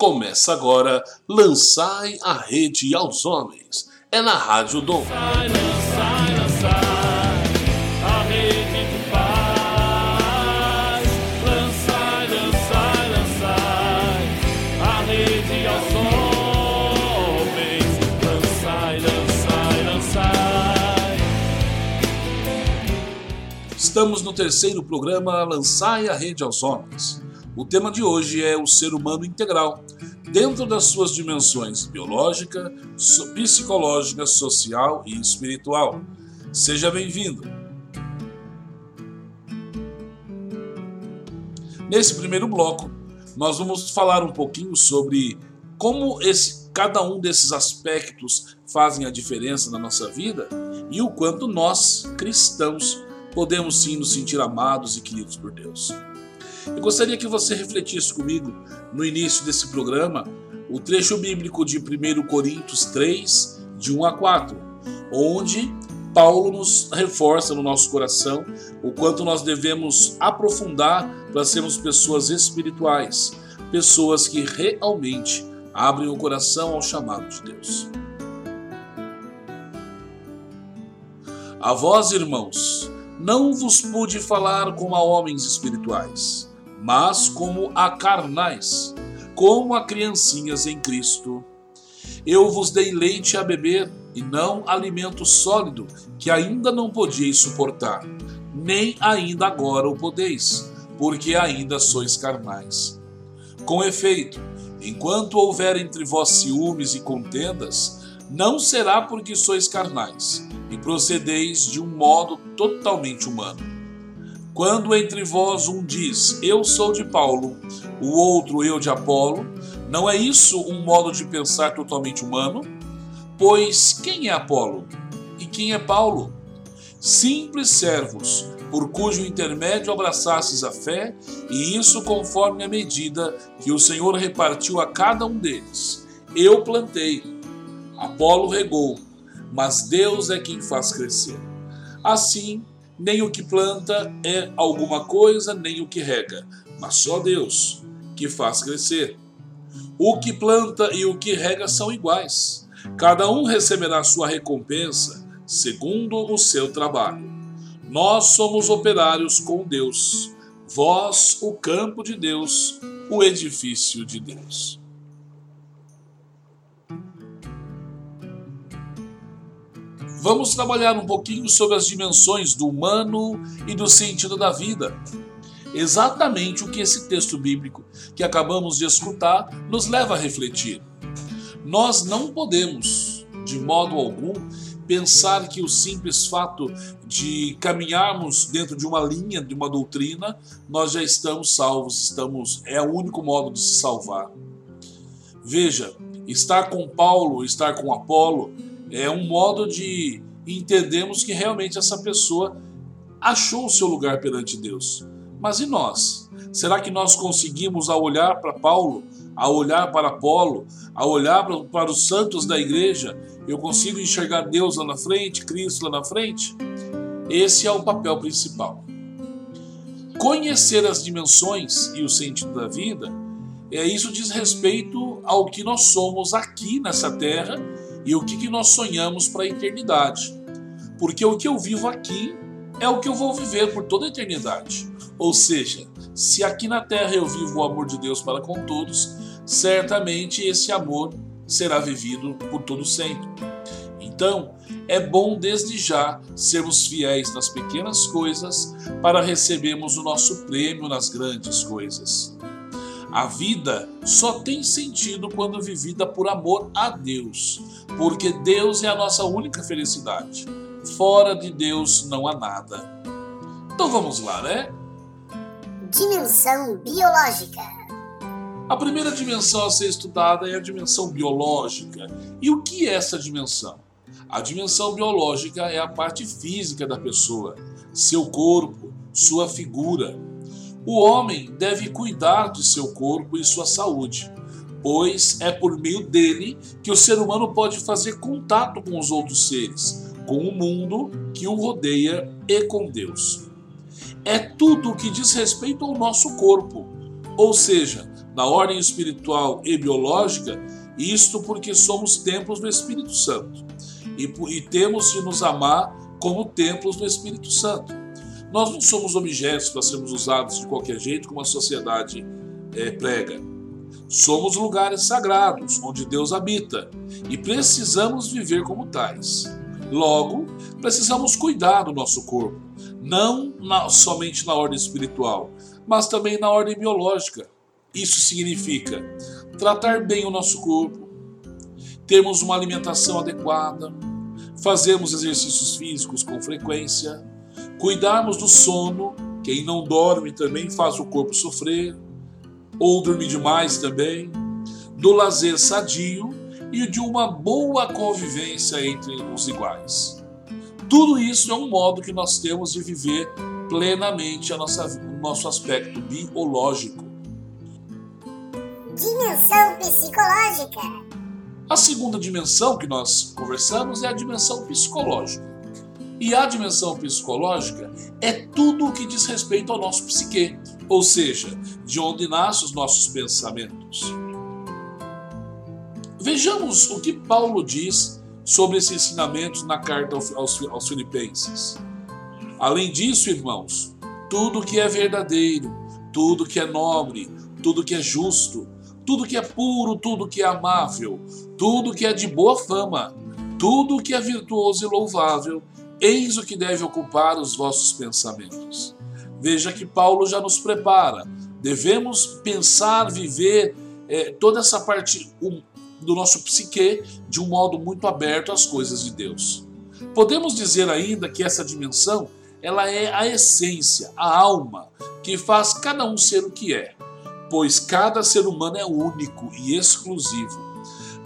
Começa agora Lançai a Rede aos Homens. É na Rádio Dom. A rede de paz. A rede aos homens. Estamos no terceiro programa Lançai a Rede aos Homens. O tema de hoje é o ser humano integral, dentro das suas dimensões biológica, psicológica, social e espiritual. Seja bem-vindo. Nesse primeiro bloco, nós vamos falar um pouquinho sobre como esse, cada um desses aspectos fazem a diferença na nossa vida e o quanto nós, cristãos, podemos sim nos sentir amados e queridos por Deus. Eu gostaria que você refletisse comigo no início desse programa o trecho bíblico de 1 Coríntios 3, de 1 a 4, onde Paulo nos reforça no nosso coração o quanto nós devemos aprofundar para sermos pessoas espirituais, pessoas que realmente abrem o coração ao chamado de Deus. A vós, irmãos, não vos pude falar como a homens espirituais, mas como a carnais, como a criancinhas em Cristo. Eu vos dei leite a beber e não alimento sólido, que ainda não podíeis suportar, nem ainda agora o podeis, porque ainda sois carnais. Com efeito, enquanto houver entre vós ciúmes e contendas, não será porque sois carnais e procedeis de um modo totalmente humano. Quando entre vós um diz, Eu sou de Paulo, o outro, Eu de Apolo, não é isso um modo de pensar totalmente humano? Pois quem é Apolo? E quem é Paulo? Simples servos, por cujo intermédio abraçastes a fé, e isso conforme a medida que o Senhor repartiu a cada um deles. Eu plantei, Apolo regou, mas Deus é quem faz crescer. Assim, nem o que planta é alguma coisa, nem o que rega, mas só Deus que faz crescer. O que planta e o que rega são iguais. Cada um receberá sua recompensa segundo o seu trabalho. Nós somos operários com Deus, vós o campo de Deus, o edifício de Deus. Vamos trabalhar um pouquinho sobre as dimensões do humano e do sentido da vida. Exatamente o que esse texto bíblico que acabamos de escutar nos leva a refletir. Nós não podemos, de modo algum, pensar que o simples fato de caminharmos dentro de uma linha, de uma doutrina, nós já estamos salvos, estamos é o único modo de se salvar. Veja, estar com Paulo, estar com Apolo, é um modo de entendermos que realmente essa pessoa achou o seu lugar perante Deus. Mas e nós? Será que nós conseguimos, ao olhar para Paulo, ao olhar para Apolo, ao olhar para, os santos da igreja, eu consigo enxergar Deus lá na frente, Cristo lá na frente? Esse é o papel principal. Conhecer as dimensões e o sentido da vida, é isso diz respeito ao que nós somos aqui nessa terra e o que, que nós sonhamos para a eternidade. Porque o que eu vivo aqui é o que eu vou viver por toda a eternidade. Ou seja, se aqui na terra eu vivo o amor de Deus para com todos, certamente esse amor será vivido por todo sempre. Então, é bom desde já sermos fiéis nas pequenas coisas para recebermos o nosso prêmio nas grandes coisas. A vida só tem sentido quando vivida por amor a Deus, porque Deus é a nossa única felicidade. Fora de Deus não há nada. Então vamos lá, né? Dimensão biológica. A primeira dimensão a ser estudada é a dimensão biológica. E o que é essa dimensão? A dimensão biológica é a parte física da pessoa, seu corpo, sua figura. O homem deve cuidar de seu corpo e sua saúde, pois é por meio dele que o ser humano pode fazer contato com os outros seres, com o mundo que o rodeia e com Deus. É tudo o que diz respeito ao nosso corpo, ou seja, na ordem espiritual e biológica, isto porque somos templos do Espírito Santo e, e temos de nos amar como templos do Espírito Santo. Nós não somos objetos para sermos usados de qualquer jeito, como a sociedade é, prega. Somos lugares sagrados onde Deus habita e precisamos viver como tais. Logo, precisamos cuidar do nosso corpo, não na, somente na ordem espiritual, mas também na ordem biológica. Isso significa tratar bem o nosso corpo, termos uma alimentação adequada, fazermos exercícios físicos com frequência, cuidarmos do sono, quem não dorme também faz o corpo sofrer, ou dormir demais também, do lazer sadio e de uma boa convivência entre os iguais. Tudo isso é um modo que nós temos de viver plenamente a nossa, o nosso aspecto biológico. Dimensão psicológica. A segunda dimensão que nós conversamos é a dimensão psicológica. E a dimensão psicológica é tudo o que diz respeito ao nosso psique, ou seja, de onde nascem os nossos pensamentos. Vejamos o que Paulo diz sobre esses ensinamentos na carta aos, aos Filipenses. Além disso, irmãos, tudo que é verdadeiro, tudo que é nobre, tudo que é justo, tudo que é puro, tudo que é amável, tudo que é de boa fama, tudo que é virtuoso e louvável, eis o que deve ocupar os vossos pensamentos. Veja que Paulo já nos prepara. Devemos pensar, viver é, toda essa parte do nosso psique de um modo muito aberto às coisas de Deus. Podemos dizer ainda que essa dimensão ela é a essência, a alma que faz cada um ser o que é, pois cada ser humano é único e exclusivo.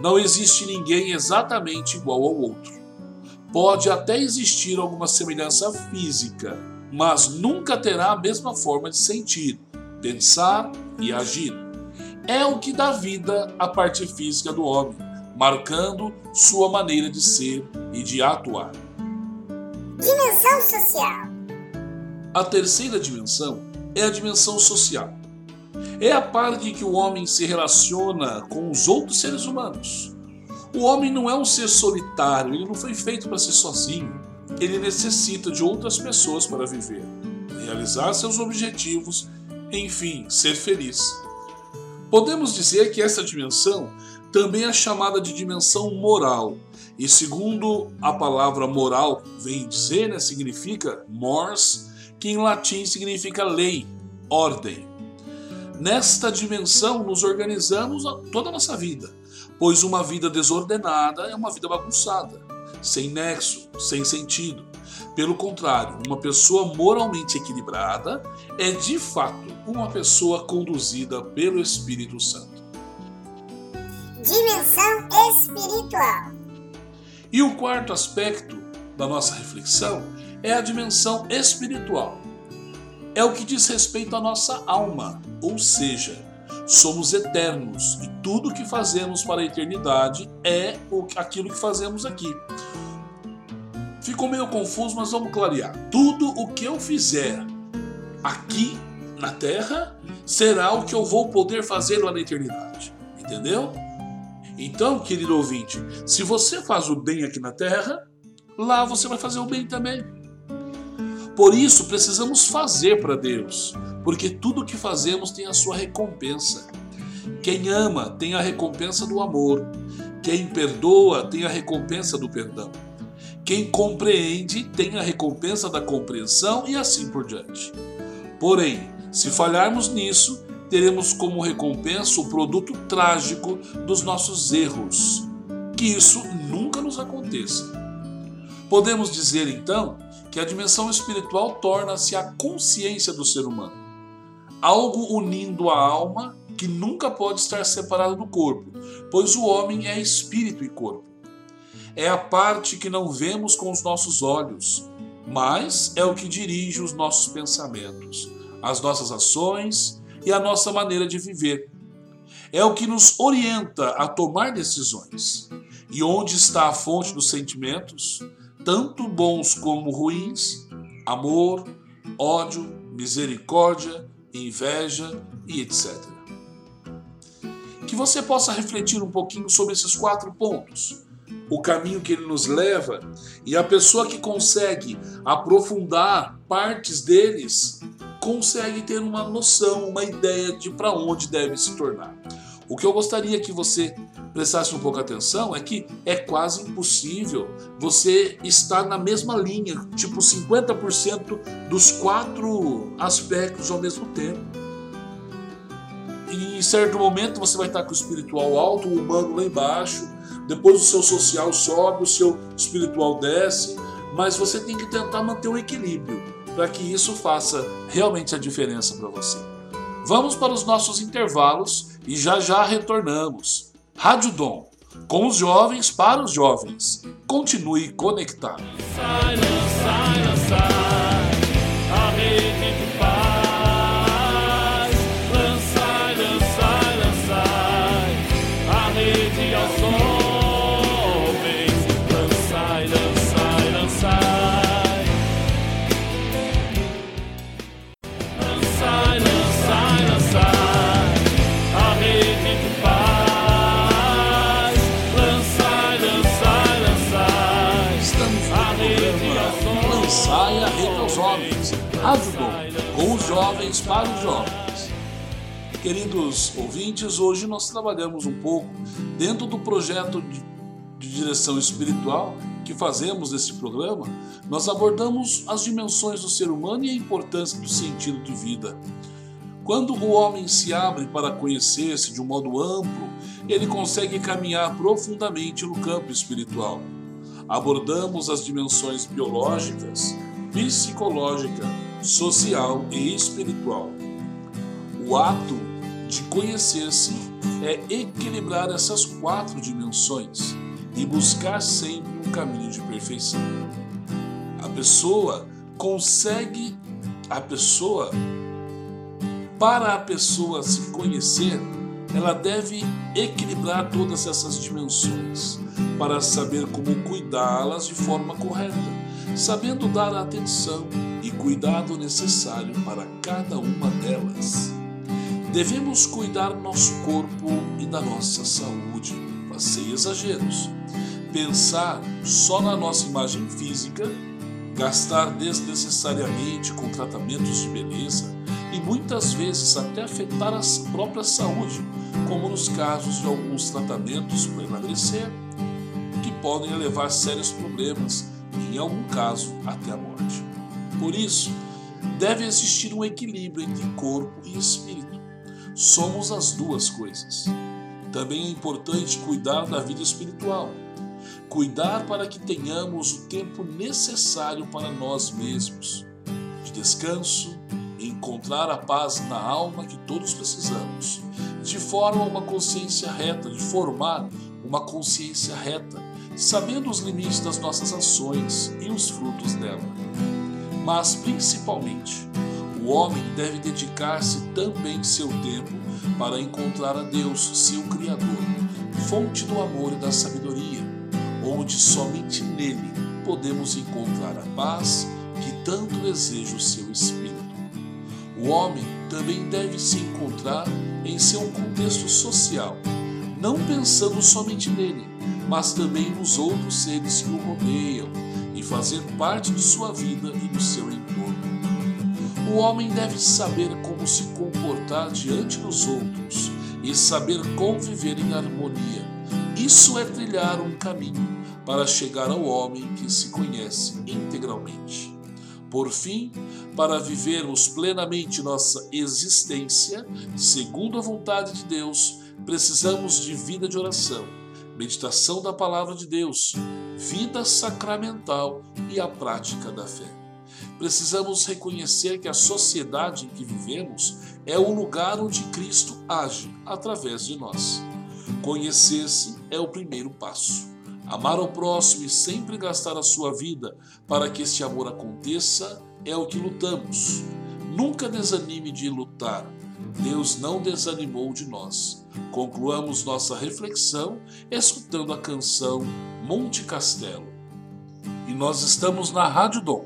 Não existe ninguém exatamente igual ao outro. Pode até existir alguma semelhança física, mas nunca terá a mesma forma de sentir, pensar e agir. É o que dá vida à parte física do homem, marcando sua maneira de ser e de atuar. Dimensão social. A terceira dimensão é a dimensão social. É a parte em que o homem se relaciona com os outros seres humanos. O homem não é um ser solitário, ele não foi feito para ser sozinho. Ele necessita de outras pessoas para viver, realizar seus objetivos, enfim, ser feliz. Podemos dizer que essa dimensão também é chamada de dimensão moral, e segundo a palavra moral vem dizer, né, significa mors, que em latim significa lei, ordem. Nesta dimensão nos organizamos toda a nossa vida, pois uma vida desordenada é uma vida bagunçada, sem nexo, sem sentido. Pelo contrário, uma pessoa moralmente equilibrada é de fato uma pessoa conduzida pelo Espírito Santo. Dimensão espiritual. E o quarto aspecto da nossa reflexão é a dimensão espiritual. É o que diz respeito à nossa alma, ou seja, somos eternos e tudo que fazemos para a eternidade é aquilo que fazemos aqui. Ficou meio confuso, mas vamos clarear. Tudo o que eu fizer aqui na terra será o que eu vou poder fazer lá na eternidade. Entendeu? Então, querido ouvinte, se você faz o bem aqui na terra, lá você vai fazer o bem também. Por isso, precisamos fazer para Deus, porque tudo que fazemos tem a sua recompensa. Quem ama tem a recompensa do amor, quem perdoa tem a recompensa do perdão, quem compreende tem a recompensa da compreensão e assim por diante. Porém, se falharmos nisso, teremos como recompensa o produto trágico dos nossos erros. Que isso nunca nos aconteça. Podemos dizer então que a dimensão espiritual torna-se a consciência do ser humano, algo unindo a alma que nunca pode estar separada do corpo, pois o homem é espírito e corpo. É a parte que não vemos com os nossos olhos, mas é o que dirige os nossos pensamentos, as nossas ações e a nossa maneira de viver. É o que nos orienta a tomar decisões. E onde está a fonte dos sentimentos, tanto bons como ruins, amor, ódio, misericórdia, inveja e etc. que você possa refletir um pouquinho sobre esses quatro pontos. O caminho que ele nos leva e a pessoa que consegue aprofundar partes deles consegue ter uma noção, uma ideia de para onde deve se tornar. O que eu gostaria que você prestasse um pouco atenção é que é quase impossível você estar na mesma linha, tipo 50% dos quatro aspectos ao mesmo tempo. E em certo momento você vai estar com o espiritual alto, o humano lá embaixo, depois o seu social sobe, o seu espiritual desce, mas você tem que tentar manter o equilíbrio para que isso faça realmente a diferença para você. Vamos para os nossos intervalos e já já retornamos. Rádio Dom, com os jovens para os jovens. Continue conectado. Para os jovens. Queridos ouvintes, hoje nós trabalhamos um pouco dentro do projeto de, direção espiritual que fazemos nesse programa. Nós abordamos as dimensões do ser humano e a importância do sentido de vida. Quando o homem se abre para conhecer-se de um modo amplo, ele consegue caminhar profundamente no campo espiritual. Abordamos as dimensões biológicas, psicológica, social e espiritual. O ato de conhecer-se é equilibrar essas quatro dimensões e buscar sempre um caminho de perfeição. A pessoa consegue, a pessoa, para a pessoa se conhecer, ela deve equilibrar todas essas dimensões para saber como cuidá-las de forma correta, sabendo dar a atenção e cuidado necessário para cada uma delas. Devemos cuidar do nosso corpo e da nossa saúde, mas sem exageros. Pensar só na nossa imagem física, gastar desnecessariamente com tratamentos de beleza e muitas vezes até afetar a própria saúde, como nos casos de alguns tratamentos para emagrecer, que podem levar sérios problemas e, em algum caso, até a morte. Por isso, deve existir um equilíbrio entre corpo e espírito. Somos as duas coisas. Também é importante cuidar da vida espiritual. Cuidar para que tenhamos o tempo necessário para nós mesmos, de descanso, encontrar a paz na alma que todos precisamos, de forma uma consciência reta, de formar uma consciência reta, sabendo os limites das nossas ações e os frutos dela. Mas, principalmente, o homem deve dedicar-se também seu tempo para encontrar a Deus, seu Criador, fonte do amor e da sabedoria, onde somente nele podemos encontrar a paz que tanto deseja o seu espírito. O homem também deve se encontrar em seu contexto social, não pensando somente nele, mas também nos outros seres que o rodeiam e fazer parte de sua vida e do seu entorno. O homem deve saber como se comportar diante dos outros e saber conviver em harmonia. Isso é trilhar um caminho para chegar ao homem que se conhece integralmente. Por fim, para vivermos plenamente nossa existência, segundo a vontade de Deus, precisamos de vida de oração, meditação da palavra de Deus, vida sacramental e a prática da fé. Precisamos reconhecer que a sociedade em que vivemos é o lugar onde Cristo age através de nós. Conhecer-se é o primeiro passo. Amar ao próximo e sempre gastar a sua vida para que este amor aconteça é o que lutamos. Nunca desanime de lutar. Deus não desanimou de nós. Concluamos nossa reflexão escutando a canção Monte Castelo. E nós estamos na Rádio Dom,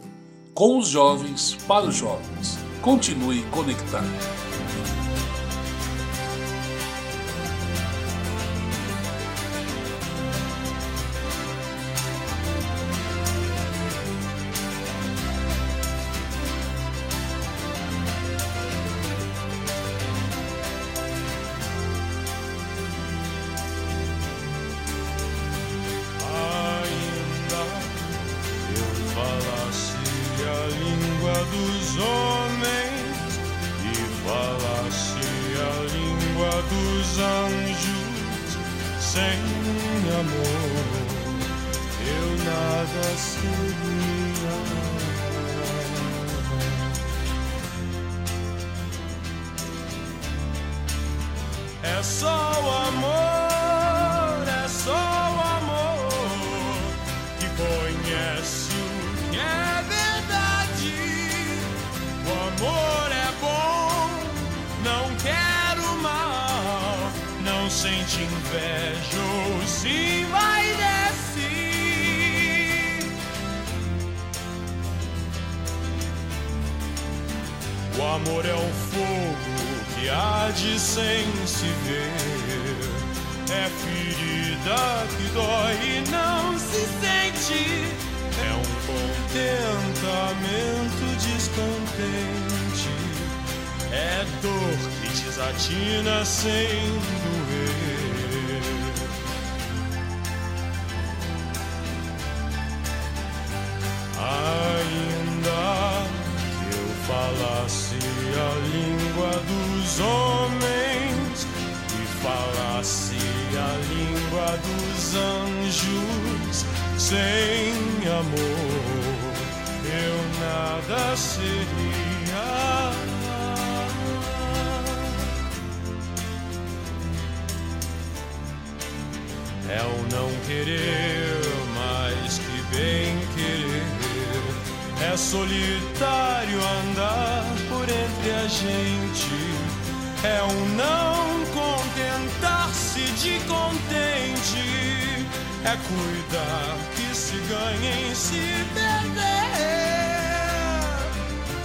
com os jovens para os jovens. Continue conectado. Nada seria. Amor é um fogo que arde sem se ver. É ferida que dói e não se sente. É um contentamento descontente. É dor que desatina sem doer. Eu falasse a língua dos homens e falasse a língua dos anjos, sem amor eu nada seria. É o não querer solitário andar por entre a gente. É o não contentar-se de contente. É cuidar que se ganha em se perder.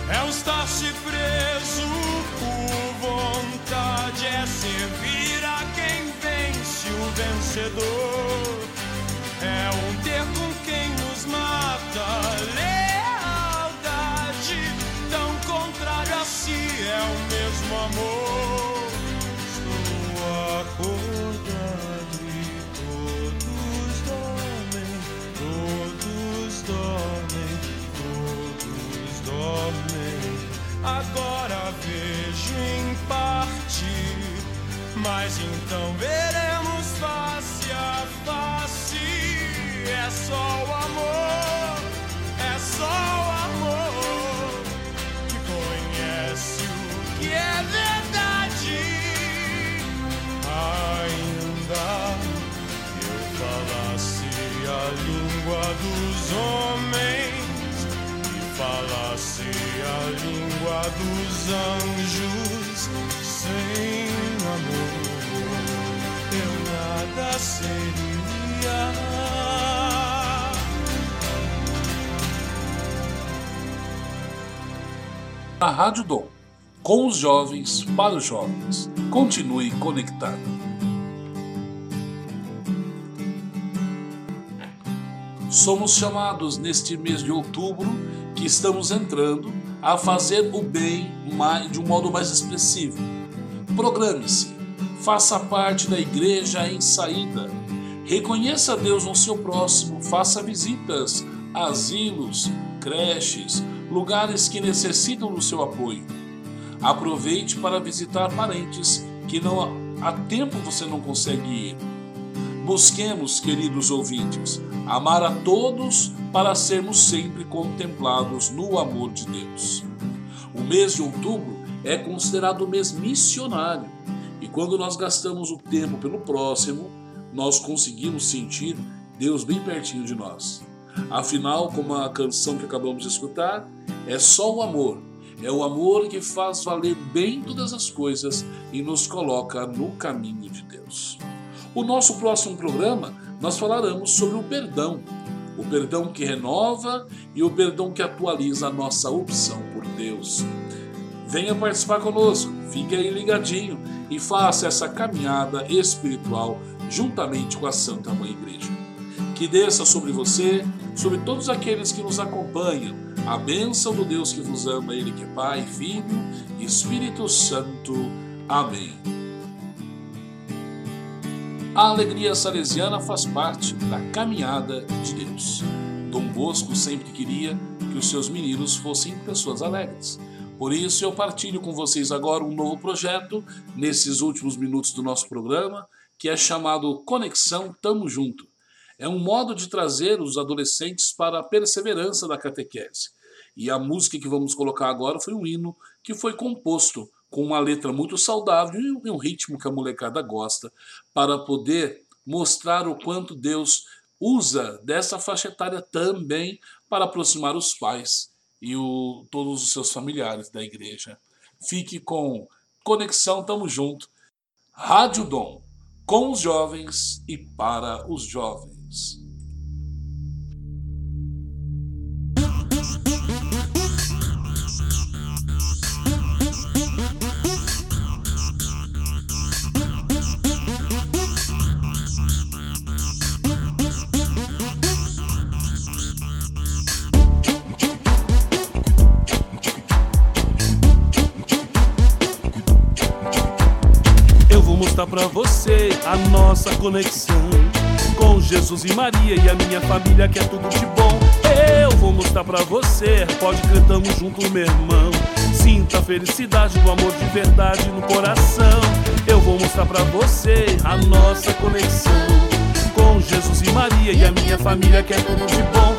É o estar-se preso por vontade. É servir a quem vence o vencedor. É um ter com quem nos mata. Amor. Eu nada seria. A Rádio Dom, com os jovens, para os jovens. Continue conectado. Somos chamados neste mês de outubro, que estamos entrando, a fazer o bem de um modo mais expressivo. Programe-se, faça parte da igreja em saída. Reconheça Deus no seu próximo, faça visitas, asilos, creches, lugares que necessitam do seu apoio. Aproveite para visitar parentes que não há tempo você não consegue ir. Busquemos, queridos ouvintes, amar a todos para sermos sempre contemplados no amor de Deus. O mês de outubro é considerado o mês missionário, quando nós gastamos o tempo pelo próximo, nós conseguimos sentir Deus bem pertinho de nós. Afinal, como a canção que acabamos de escutar, é só o amor. É o amor que faz valer bem todas as coisas e nos coloca no caminho de Deus. O nosso próximo programa, nós falaremos sobre o perdão. O perdão que renova e o perdão que atualiza a nossa opção por Deus. Venha participar conosco, fique aí ligadinho e faça essa caminhada espiritual juntamente com a Santa Mãe Igreja. Que desça sobre você, sobre todos aqueles que nos acompanham, a bênção do Deus que vos ama, Ele que é Pai, Filho e Espírito Santo. Amém. A alegria salesiana faz parte da caminhada de Deus. Dom Bosco sempre queria que os seus meninos fossem pessoas alegres. Por isso eu partilho com vocês agora um novo projeto nesses últimos minutos do nosso programa, que é chamado Conexão Tamo Junto. É um modo de trazer os adolescentes para a perseverança da catequese. E a música que vamos colocar agora foi um hino que foi composto com uma letra muito saudável e um ritmo que a molecada gosta, para poder mostrar o quanto Deus usa dessa faixa etária também para aproximar os pais e o, todos os seus familiares da igreja. Fique com Conexão Tamo Junto, Rádio Dom, com os jovens e para os jovens. Mostrar pra você a nossa conexão com Jesus e Maria e a minha família que é tudo de bom. Eu vou mostrar pra você, pode crer, tamo junto, meu irmão. Sinta a felicidade do amor de verdade no coração. Eu vou mostrar pra você a nossa conexão com Jesus e Maria e a minha família que é tudo de bom.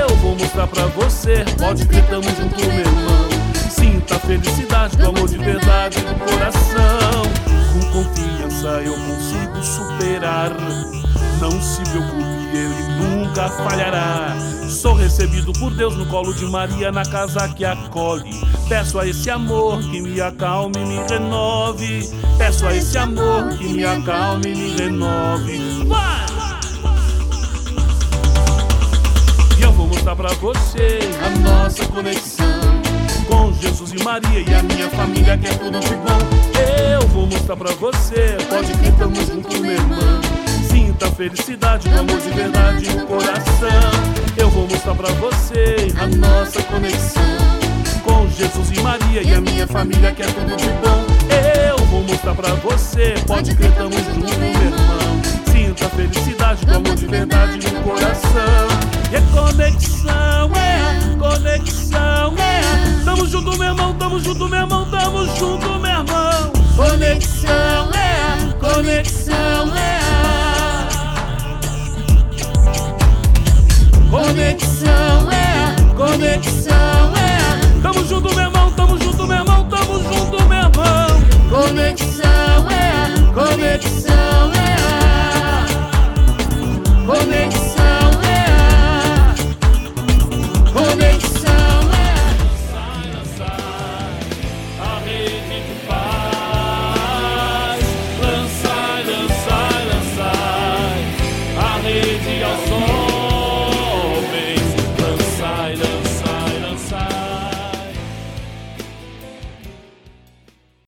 Eu vou mostrar pra você, pode crer, tamo junto, meu irmão. Sinta a felicidade do amor de verdade no coração com confiança eu consigo superar. Não se preocupe, ele nunca falhará. Sou recebido por Deus no colo de Maria, na casa que acolhe. Peço a esse amor que me acalme e me renove. Peço a esse amor que me acalme e me renove. E eu vou mostrar pra você a nossa conexão com Jesus e Maria e a minha família que é tudo de bom. Eu vou mostrar pra você, pode crer, tamo junto, meu irmão. Sinta felicidade, o amor de verdade no coração. Eu vou mostrar pra você a nossa conexão com Jesus e Maria e a minha família que é tudo de bom. Eu vou mostrar pra você, pode crer, tamo junto, meu irmão. Sinta felicidade, o amor de verdade no coração. É conexão é conexão é. Tamo junto, meu irmão, tamo junto, meu irmão, tamo junto, meu irmão. Conexão é conexão é. Conexão é conexão é. Tamo junto, meu irmão, tamo junto, meu irmão, tamo junto, meu irmão. Conexão é conexão. É.